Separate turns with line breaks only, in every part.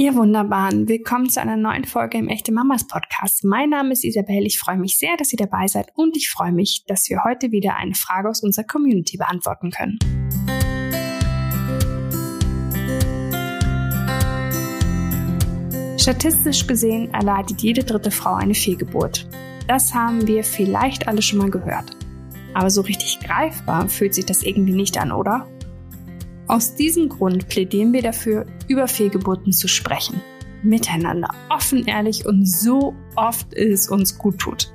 Ihr Wunderbaren, willkommen zu einer neuen Folge im Echte Mamas Podcast. Mein Name ist Isabel, ich freue mich sehr, dass ihr dabei seid und ich freue mich, dass wir heute wieder eine Frage aus unserer Community beantworten können. Statistisch gesehen erleidet jede dritte Frau eine Fehlgeburt. Das haben wir vielleicht alle schon mal gehört. Aber so richtig greifbar fühlt sich das irgendwie nicht an, oder? Aus diesem Grund plädieren wir dafür, über Fehlgeburten zu sprechen. Miteinander, offen, ehrlich und so oft es uns gut tut.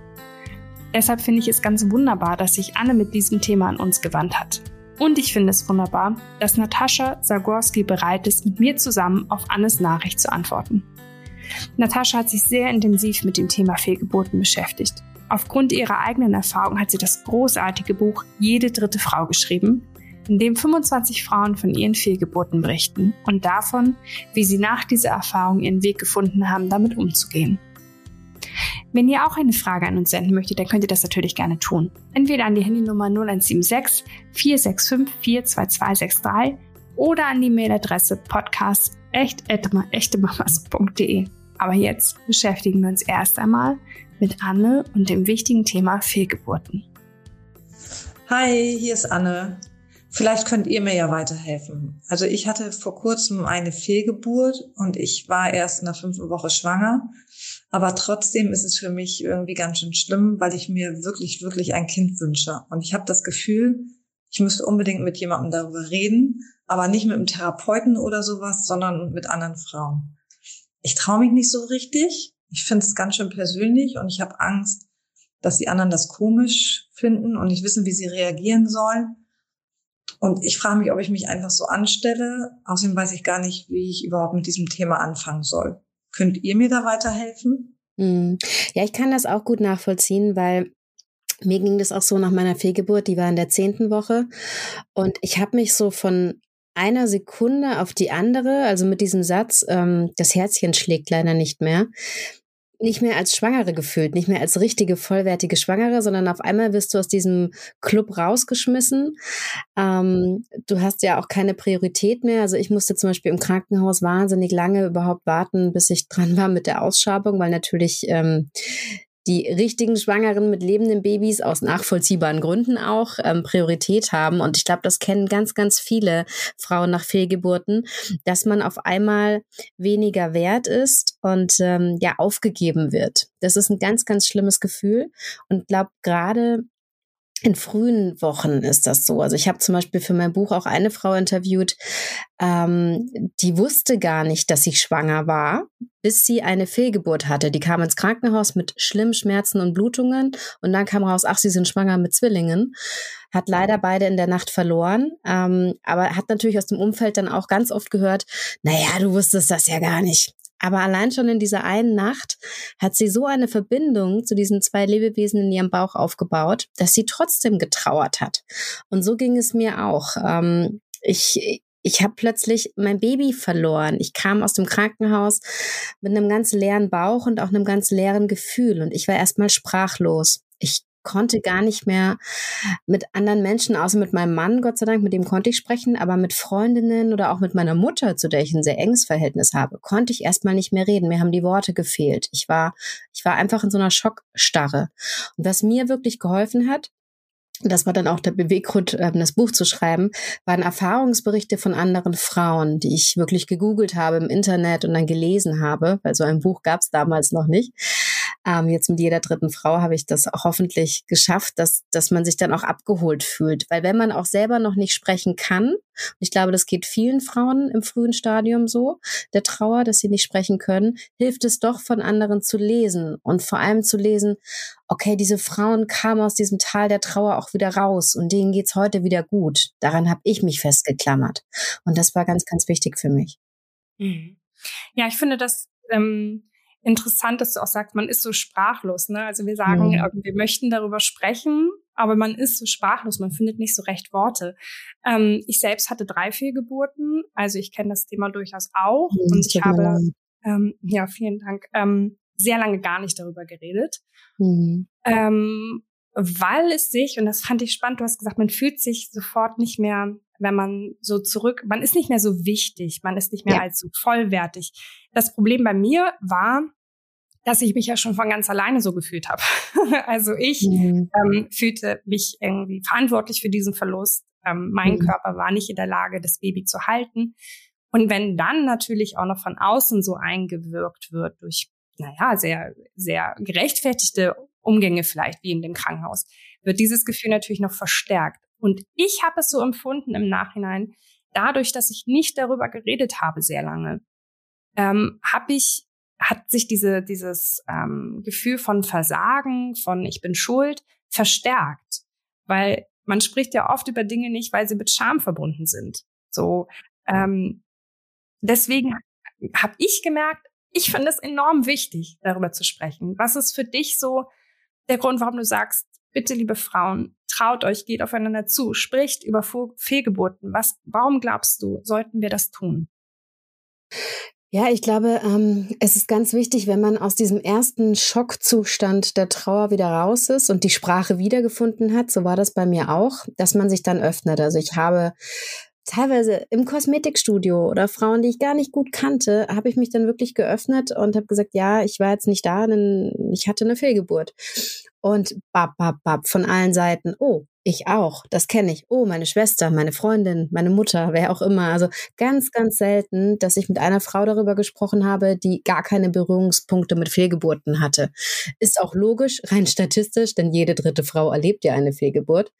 Deshalb finde ich es ganz wunderbar, dass sich Anne mit diesem Thema an uns gewandt hat. Und ich finde es wunderbar, dass Natascha Zagorski bereit ist, mit mir zusammen auf Annes Nachricht zu antworten. Natascha hat sich sehr intensiv mit dem Thema Fehlgeburten beschäftigt. Aufgrund ihrer eigenen Erfahrung hat sie das großartige Buch Jede dritte Frau geschrieben, in dem 25 Frauen von ihren Fehlgeburten berichten und davon, wie sie nach dieser Erfahrung ihren Weg gefunden haben, damit umzugehen. Wenn ihr auch eine Frage an uns senden möchtet, dann könnt ihr das natürlich gerne tun. Entweder an die Handynummer 0176 465 42263 oder an die Mailadresse podcast.echtemamas.de. Aber jetzt beschäftigen wir uns erst einmal mit Anne und dem wichtigen Thema Fehlgeburten.
Hi, hier ist Anne. Vielleicht könnt ihr mir ja weiterhelfen. Also ich hatte vor kurzem eine Fehlgeburt und ich war erst in der fünften Woche schwanger. Aber trotzdem ist es für mich irgendwie ganz schön schlimm, weil ich mir wirklich, wirklich ein Kind wünsche. Und ich habe das Gefühl, ich müsste unbedingt mit jemandem darüber reden, aber nicht mit einem Therapeuten oder sowas, sondern mit anderen Frauen. Ich traue mich nicht so richtig. Ich finde es ganz schön persönlich und ich habe Angst, dass die anderen das komisch finden und nicht wissen, wie sie reagieren sollen. Und ich frage mich, ob ich mich einfach so anstelle. Außerdem weiß ich gar nicht, wie ich überhaupt mit diesem Thema anfangen soll. Könnt ihr mir da weiterhelfen?
Hm. Ja, ich kann das auch gut nachvollziehen, weil mir ging das auch so nach meiner Fehlgeburt, die war in der zehnten Woche. Und ich habe mich so von einer Sekunde auf die andere, also mit diesem Satz, ähm, das Herzchen schlägt leider nicht mehr, nicht mehr als Schwangere gefühlt, nicht mehr als richtige, vollwertige Schwangere, sondern auf einmal wirst du aus diesem Club rausgeschmissen. Ähm, du hast ja auch keine Priorität mehr. Also ich musste zum Beispiel im Krankenhaus wahnsinnig lange überhaupt warten, bis ich dran war mit der Ausschabung, weil natürlich ähm, die richtigen Schwangeren mit lebenden Babys aus nachvollziehbaren Gründen auch ähm, Priorität haben. Und ich glaube, das kennen ganz, ganz viele Frauen nach Fehlgeburten, dass man auf einmal weniger wert ist und ähm, ja aufgegeben wird. Das ist ein ganz, ganz schlimmes Gefühl. Und glaube gerade in frühen Wochen ist das so. Also ich habe zum Beispiel für mein Buch auch eine Frau interviewt, ähm, die wusste gar nicht, dass sie schwanger war, bis sie eine Fehlgeburt hatte. Die kam ins Krankenhaus mit schlimmen Schmerzen und Blutungen und dann kam raus, ach, sie sind schwanger mit Zwillingen. Hat leider beide in der Nacht verloren, ähm, aber hat natürlich aus dem Umfeld dann auch ganz oft gehört, naja, du wusstest das ja gar nicht. Aber allein schon in dieser einen Nacht hat sie so eine Verbindung zu diesen zwei Lebewesen in ihrem Bauch aufgebaut, dass sie trotzdem getrauert hat. Und so ging es mir auch. Ähm, ich, ich habe plötzlich mein Baby verloren. Ich kam aus dem Krankenhaus mit einem ganz leeren Bauch und auch einem ganz leeren Gefühl. Und ich war erstmal sprachlos. Ich konnte gar nicht mehr mit anderen Menschen, außer mit meinem Mann, Gott sei Dank, mit dem konnte ich sprechen, aber mit Freundinnen oder auch mit meiner Mutter, zu der ich ein sehr enges Verhältnis habe, konnte ich erstmal nicht mehr reden. Mir haben die Worte gefehlt. Ich war, ich war einfach in so einer Schockstarre. Und was mir wirklich geholfen hat, das war dann auch der Beweggrund, ähm, das Buch zu schreiben, waren Erfahrungsberichte von anderen Frauen, die ich wirklich gegoogelt habe im Internet und dann gelesen habe, weil so ein Buch gab es damals noch nicht. Ähm, jetzt mit jeder dritten Frau habe ich das hoffentlich geschafft, dass, dass man sich dann auch abgeholt fühlt. Weil wenn man auch selber noch nicht sprechen kann, ich glaube, das geht vielen Frauen im frühen Stadium so, der Trauer, dass sie nicht sprechen können, hilft es doch von anderen zu lesen und vor allem zu lesen, okay, diese Frauen kamen aus diesem Tal der Trauer auch wieder raus und denen geht's heute wieder gut. Daran habe ich mich festgeklammert. Und das war ganz, ganz wichtig für mich.
Mhm. Ja, ich finde das ähm, interessant, dass du auch sagst, man ist so sprachlos. Ne? Also wir sagen, mhm. wir möchten darüber sprechen, aber man ist so sprachlos, man findet nicht so recht Worte. Ähm, ich selbst hatte drei Fehlgeburten, also ich kenne das Thema durchaus auch mhm, und ich habe, ähm, ja, vielen Dank, ähm, sehr lange gar nicht darüber geredet. Mhm. Ähm, weil es sich, und das fand ich spannend, du hast gesagt, man fühlt sich sofort nicht mehr wenn man so zurück, man ist nicht mehr so wichtig, man ist nicht mehr ja. allzu vollwertig. Das Problem bei mir war, dass ich mich ja schon von ganz alleine so gefühlt habe. also ich mhm. ähm, fühlte mich irgendwie verantwortlich für diesen Verlust. Ähm, mein mhm. Körper war nicht in der Lage, das Baby zu halten. Und wenn dann natürlich auch noch von außen so eingewirkt wird durch, naja, sehr, sehr gerechtfertigte Umgänge vielleicht, wie in dem Krankenhaus, wird dieses Gefühl natürlich noch verstärkt. Und ich habe es so empfunden im Nachhinein, dadurch, dass ich nicht darüber geredet habe sehr lange, ähm, habe ich hat sich diese, dieses ähm, Gefühl von Versagen, von ich bin schuld, verstärkt. Weil man spricht ja oft über Dinge nicht, weil sie mit Scham verbunden sind. So, ähm, deswegen habe ich gemerkt, ich finde es enorm wichtig, darüber zu sprechen. Was ist für dich so der Grund, warum du sagst, bitte, liebe Frauen, traut euch, geht aufeinander zu, spricht über Fehlgeburten. Was, warum glaubst du, sollten wir das tun?
Ja, ich glaube, ähm, es ist ganz wichtig, wenn man aus diesem ersten Schockzustand der Trauer wieder raus ist und die Sprache wiedergefunden hat, so war das bei mir auch, dass man sich dann öffnet. Also ich habe teilweise im Kosmetikstudio oder Frauen, die ich gar nicht gut kannte, habe ich mich dann wirklich geöffnet und habe gesagt, ja, ich war jetzt nicht da, denn ich hatte eine Fehlgeburt. Und bap, bap, bap von allen Seiten, oh, ich auch, das kenne ich. Oh, meine Schwester, meine Freundin, meine Mutter, wer auch immer. Also ganz, ganz selten, dass ich mit einer Frau darüber gesprochen habe, die gar keine Berührungspunkte mit Fehlgeburten hatte. Ist auch logisch, rein statistisch, denn jede dritte Frau erlebt ja eine Fehlgeburt.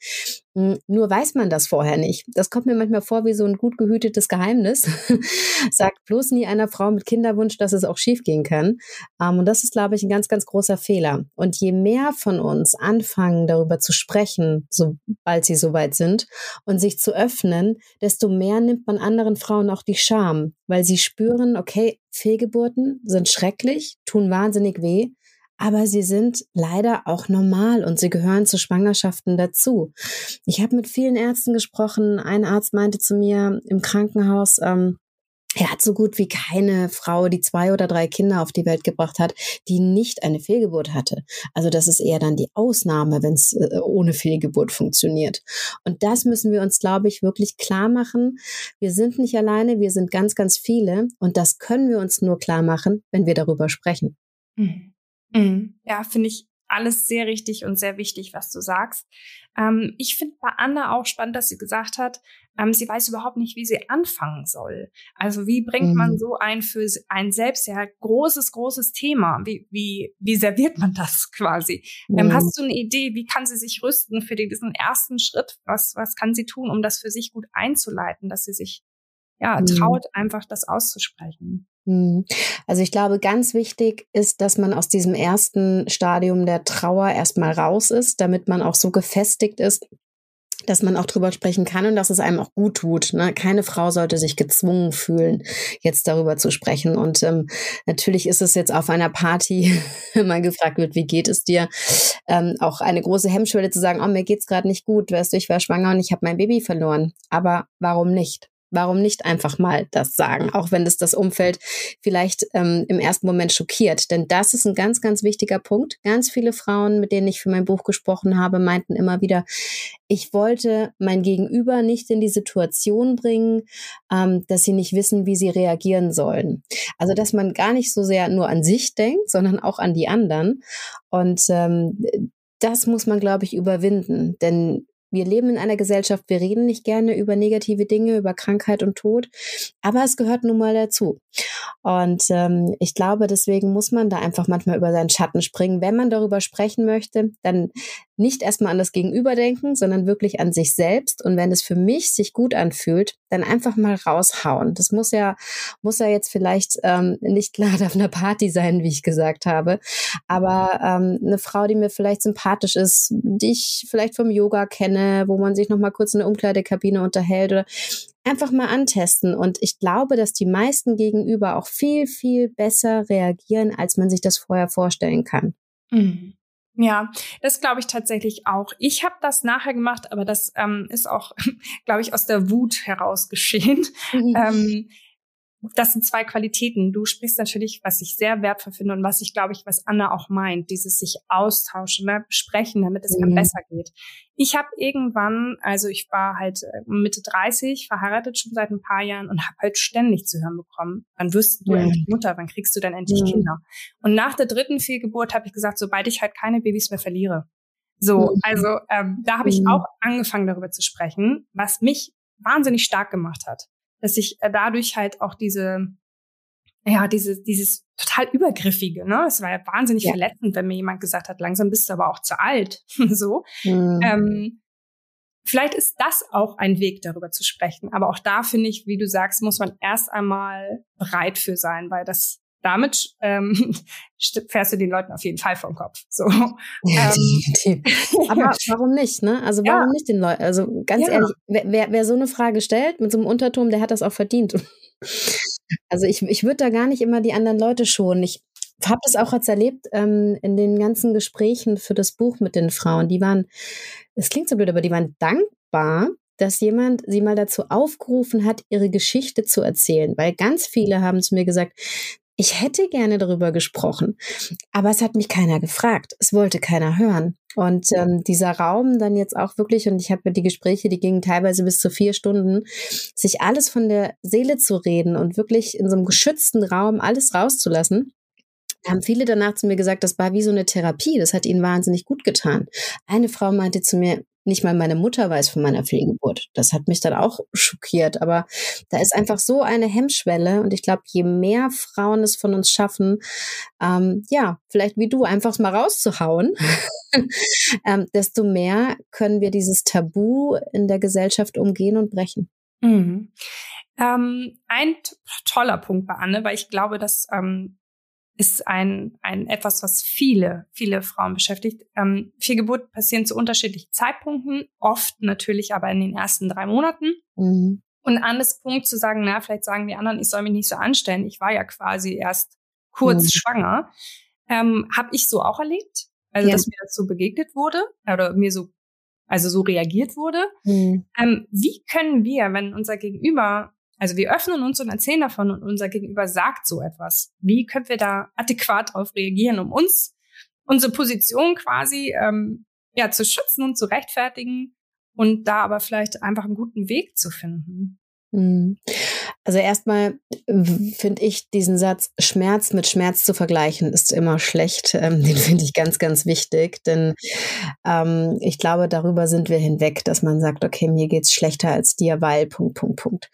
Hm, nur weiß man das vorher nicht. Das kommt mir manchmal vor wie so ein gut gehütetes Geheimnis. Sagt bloß nie einer Frau mit Kinderwunsch, dass es auch schiefgehen kann. Ähm, und das ist, glaube ich, ein ganz, ganz großer Fehler. Und je mehr von uns anfangen, darüber zu sprechen, sobald sie soweit sind, und sich zu öffnen, desto mehr nimmt man anderen Frauen auch die Scham, weil sie spüren, okay, Fehlgeburten sind schrecklich, tun wahnsinnig weh aber sie sind leider auch normal und sie gehören zu Schwangerschaften dazu. Ich habe mit vielen Ärzten gesprochen. Ein Arzt meinte zu mir im Krankenhaus, ähm, er hat so gut wie keine Frau, die zwei oder drei Kinder auf die Welt gebracht hat, die nicht eine Fehlgeburt hatte. Also das ist eher dann die Ausnahme, wenn es äh, ohne Fehlgeburt funktioniert. Und das müssen wir uns, glaube ich, wirklich klar machen. Wir sind nicht alleine, wir sind ganz, ganz viele. Und das können wir uns nur klar machen, wenn wir darüber sprechen.
Mhm. Mhm. Ja, finde ich alles sehr richtig und sehr wichtig, was du sagst. Ähm, ich finde bei Anna auch spannend, dass sie gesagt hat, ähm, sie weiß überhaupt nicht, wie sie anfangen soll. Also wie bringt mhm. man so ein für ein selbst ja großes, großes Thema? Wie, wie, wie serviert man das quasi? Mhm. Ähm, hast du eine Idee, wie kann sie sich rüsten für diesen ersten Schritt? Was, was kann sie tun, um das für sich gut einzuleiten, dass sie sich ja, mhm. traut, einfach das auszusprechen?
Hm. Also ich glaube, ganz wichtig ist, dass man aus diesem ersten Stadium der Trauer erstmal raus ist, damit man auch so gefestigt ist, dass man auch drüber sprechen kann und dass es einem auch gut tut. Ne? Keine Frau sollte sich gezwungen fühlen, jetzt darüber zu sprechen. Und ähm, natürlich ist es jetzt auf einer Party, wenn man gefragt wird, wie geht es dir, ähm, auch eine große Hemmschwelle zu sagen, oh, mir geht's gerade nicht gut, weißt du, ich war schwanger und ich habe mein Baby verloren. Aber warum nicht? Warum nicht einfach mal das sagen, auch wenn es das Umfeld vielleicht ähm, im ersten Moment schockiert? Denn das ist ein ganz, ganz wichtiger Punkt. Ganz viele Frauen, mit denen ich für mein Buch gesprochen habe, meinten immer wieder, ich wollte mein Gegenüber nicht in die Situation bringen, ähm, dass sie nicht wissen, wie sie reagieren sollen. Also, dass man gar nicht so sehr nur an sich denkt, sondern auch an die anderen. Und ähm, das muss man, glaube ich, überwinden. Denn wir leben in einer Gesellschaft, wir reden nicht gerne über negative Dinge, über Krankheit und Tod, aber es gehört nun mal dazu. Und ähm, ich glaube, deswegen muss man da einfach manchmal über seinen Schatten springen. Wenn man darüber sprechen möchte, dann nicht erstmal an das Gegenüber denken, sondern wirklich an sich selbst. Und wenn es für mich sich gut anfühlt, dann einfach mal raushauen. Das muss ja, muss ja jetzt vielleicht ähm, nicht gerade auf einer Party sein, wie ich gesagt habe, aber ähm, eine Frau, die mir vielleicht sympathisch ist, die ich vielleicht vom Yoga kenne, äh, wo man sich noch mal kurz in der Umkleidekabine unterhält oder einfach mal antesten. Und ich glaube, dass die meisten gegenüber auch viel, viel besser reagieren, als man sich das vorher vorstellen kann.
Mhm. Ja, das glaube ich tatsächlich auch. Ich habe das nachher gemacht, aber das ähm, ist auch, glaube ich, aus der Wut heraus geschehen. Mhm. Ähm, das sind zwei Qualitäten. Du sprichst natürlich, was ich sehr wertvoll finde und was ich glaube ich, was Anna auch meint, dieses sich austauschen, ne, besprechen, damit es mhm. einem besser geht. Ich habe irgendwann, also ich war halt äh, Mitte 30, verheiratet schon seit ein paar Jahren und habe halt ständig zu hören bekommen, wann wirst du mhm. endlich Mutter, wann kriegst du dann endlich mhm. Kinder? Und nach der dritten Fehlgeburt habe ich gesagt, sobald ich halt keine Babys mehr verliere. So, mhm. also ähm, da habe ich mhm. auch angefangen darüber zu sprechen, was mich wahnsinnig stark gemacht hat dass ich äh, dadurch halt auch diese, ja, diese, dieses total übergriffige, ne? Es war ja wahnsinnig ja. verletzend, wenn mir jemand gesagt hat, langsam bist du aber auch zu alt, so. Mhm. Ähm, vielleicht ist das auch ein Weg, darüber zu sprechen. Aber auch da finde ich, wie du sagst, muss man erst einmal bereit für sein, weil das damit ähm, fährst du den Leuten auf jeden Fall vom Kopf. So.
Ja, ähm, Aber warum nicht, ne? Also warum ja. nicht den Leuten? Also ganz ja. ehrlich, wer, wer so eine Frage stellt mit so einem Unterton, der hat das auch verdient. Also ich, ich würde da gar nicht immer die anderen Leute schonen. Ich habe das auch jetzt erlebt ähm, in den ganzen Gesprächen für das Buch mit den Frauen. Die waren, es klingt so blöd, aber die waren dankbar, dass jemand sie mal dazu aufgerufen hat, ihre Geschichte zu erzählen. Weil ganz viele haben zu mir gesagt, ich hätte gerne darüber gesprochen, aber es hat mich keiner gefragt. Es wollte keiner hören. Und ähm, dieser Raum dann jetzt auch wirklich, und ich habe die Gespräche, die gingen teilweise bis zu vier Stunden, sich alles von der Seele zu reden und wirklich in so einem geschützten Raum alles rauszulassen, haben viele danach zu mir gesagt, das war wie so eine Therapie, das hat ihnen wahnsinnig gut getan. Eine Frau meinte zu mir, nicht mal meine Mutter weiß von meiner Fehlgeburt. Das hat mich dann auch schockiert. Aber da ist einfach so eine Hemmschwelle. Und ich glaube, je mehr Frauen es von uns schaffen, ähm, ja, vielleicht wie du, einfach mal rauszuhauen, ähm, desto mehr können wir dieses Tabu in der Gesellschaft umgehen und brechen.
Mhm. Ähm, ein toller Punkt bei Anne, weil ich glaube, dass ähm, ist ein, ein etwas, was viele, viele Frauen beschäftigt. Ähm, Fehlgeburt passieren zu unterschiedlichen Zeitpunkten, oft natürlich aber in den ersten drei Monaten. Mhm. Und Annes Punkt zu sagen, na, vielleicht sagen die anderen, ich soll mich nicht so anstellen. Ich war ja quasi erst kurz mhm. schwanger. Ähm, habe ich so auch erlebt. Also, ja. dass mir das so begegnet wurde oder mir so, also so reagiert wurde. Mhm. Ähm, wie können wir, wenn unser Gegenüber also wir öffnen uns und erzählen davon und unser Gegenüber sagt so etwas. Wie können wir da adäquat darauf reagieren, um uns, unsere Position quasi ähm, ja zu schützen und zu rechtfertigen und da aber vielleicht einfach einen guten Weg zu finden?
Mhm. Also erstmal finde ich diesen Satz, Schmerz mit Schmerz zu vergleichen, ist immer schlecht. Ähm, den finde ich ganz, ganz wichtig, denn ähm, ich glaube, darüber sind wir hinweg, dass man sagt, okay, mir geht's schlechter als dir, weil, Punkt, Punkt, Punkt.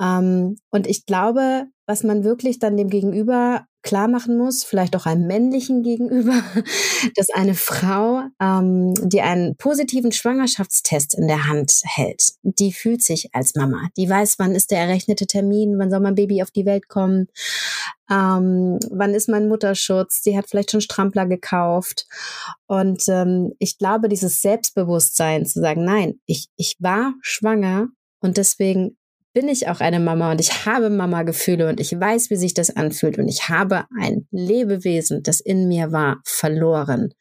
Ähm, und ich glaube, was man wirklich dann dem Gegenüber klar machen muss, vielleicht auch einem männlichen gegenüber, dass eine Frau, ähm, die einen positiven Schwangerschaftstest in der Hand hält, die fühlt sich als Mama. Die weiß, wann ist der errechnete Termin, wann soll mein Baby auf die Welt kommen, ähm, wann ist mein Mutterschutz, die hat vielleicht schon Strampler gekauft. Und ähm, ich glaube, dieses Selbstbewusstsein zu sagen, nein, ich, ich war schwanger und deswegen bin ich auch eine Mama und ich habe Mama-Gefühle und ich weiß, wie sich das anfühlt und ich habe ein Lebewesen, das in mir war, verloren.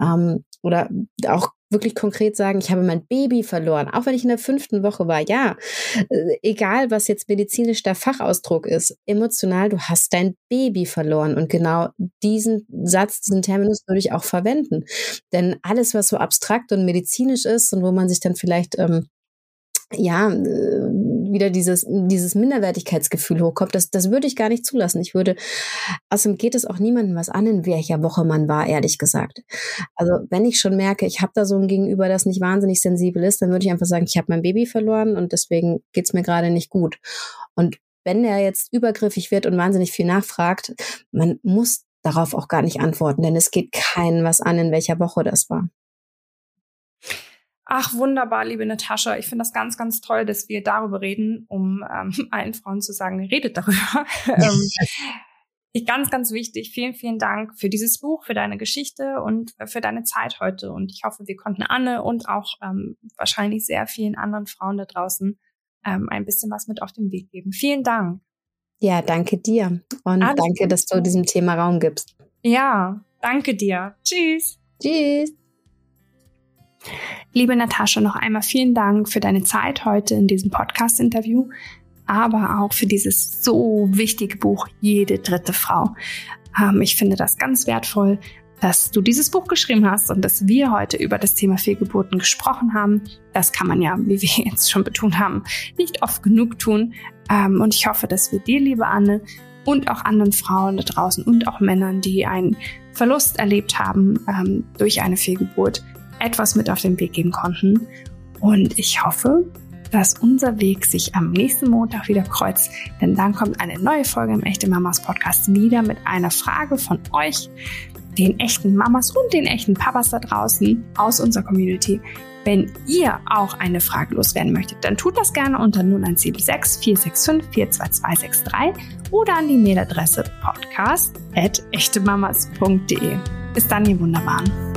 Ähm, oder auch wirklich konkret sagen, ich habe mein Baby verloren, auch wenn ich in der fünften Woche war. Ja, äh, egal was jetzt medizinisch der Fachausdruck ist, emotional, du hast dein Baby verloren. Und genau diesen Satz, diesen Terminus würde ich auch verwenden. Denn alles, was so abstrakt und medizinisch ist und wo man sich dann vielleicht ähm, ja, äh, wieder dieses, dieses Minderwertigkeitsgefühl hochkommt, das, das würde ich gar nicht zulassen. Ich würde, außerdem geht es auch niemandem was an, in welcher Woche man war, ehrlich gesagt. Also wenn ich schon merke, ich habe da so ein Gegenüber, das nicht wahnsinnig sensibel ist, dann würde ich einfach sagen, ich habe mein Baby verloren und deswegen geht's mir gerade nicht gut. Und wenn er jetzt übergriffig wird und wahnsinnig viel nachfragt, man muss darauf auch gar nicht antworten, denn es geht keinen was an, in welcher Woche das war.
Ach, wunderbar, liebe Natascha. Ich finde das ganz, ganz toll, dass wir darüber reden, um ähm, allen Frauen zu sagen, redet darüber. ähm, ich ganz, ganz wichtig. Vielen, vielen Dank für dieses Buch, für deine Geschichte und für deine Zeit heute. Und ich hoffe, wir konnten Anne und auch ähm, wahrscheinlich sehr vielen anderen Frauen da draußen ähm, ein bisschen was mit auf den Weg geben. Vielen Dank.
Ja, danke dir. Und Alles danke, dass du diesem Thema Raum gibst.
Ja, danke dir. Tschüss.
Tschüss.
Liebe Natascha, noch einmal vielen Dank für deine Zeit heute in diesem Podcast-Interview. aber auch für dieses so wichtige Buch Jede dritte Frau. Ähm, ich finde das ganz wertvoll, dass du dieses Buch geschrieben hast und dass wir heute über das Thema Fehlgeburten gesprochen haben. Das kann man ja, wie wir jetzt schon betont haben, nicht oft genug tun. Ähm, und ich hoffe, dass wir dir, liebe Anne, und auch anderen Frauen da draußen und auch Männern, die einen Verlust erlebt haben ähm, durch eine Fehlgeburt, etwas mit auf den Weg geben konnten. Und ich hoffe, dass unser Weg sich am nächsten Montag wieder kreuzt, denn dann kommt eine neue Folge im Echte Mamas Podcast wieder mit einer Frage von euch, den echten Mamas und den echten Papas da draußen aus unserer Community. Wenn ihr auch eine Frage loswerden möchtet, dann tut das gerne unter 0176 465 42263 oder an die Mailadresse podcast.echtemamas.de. Bis dann, ihr Wunderbaren.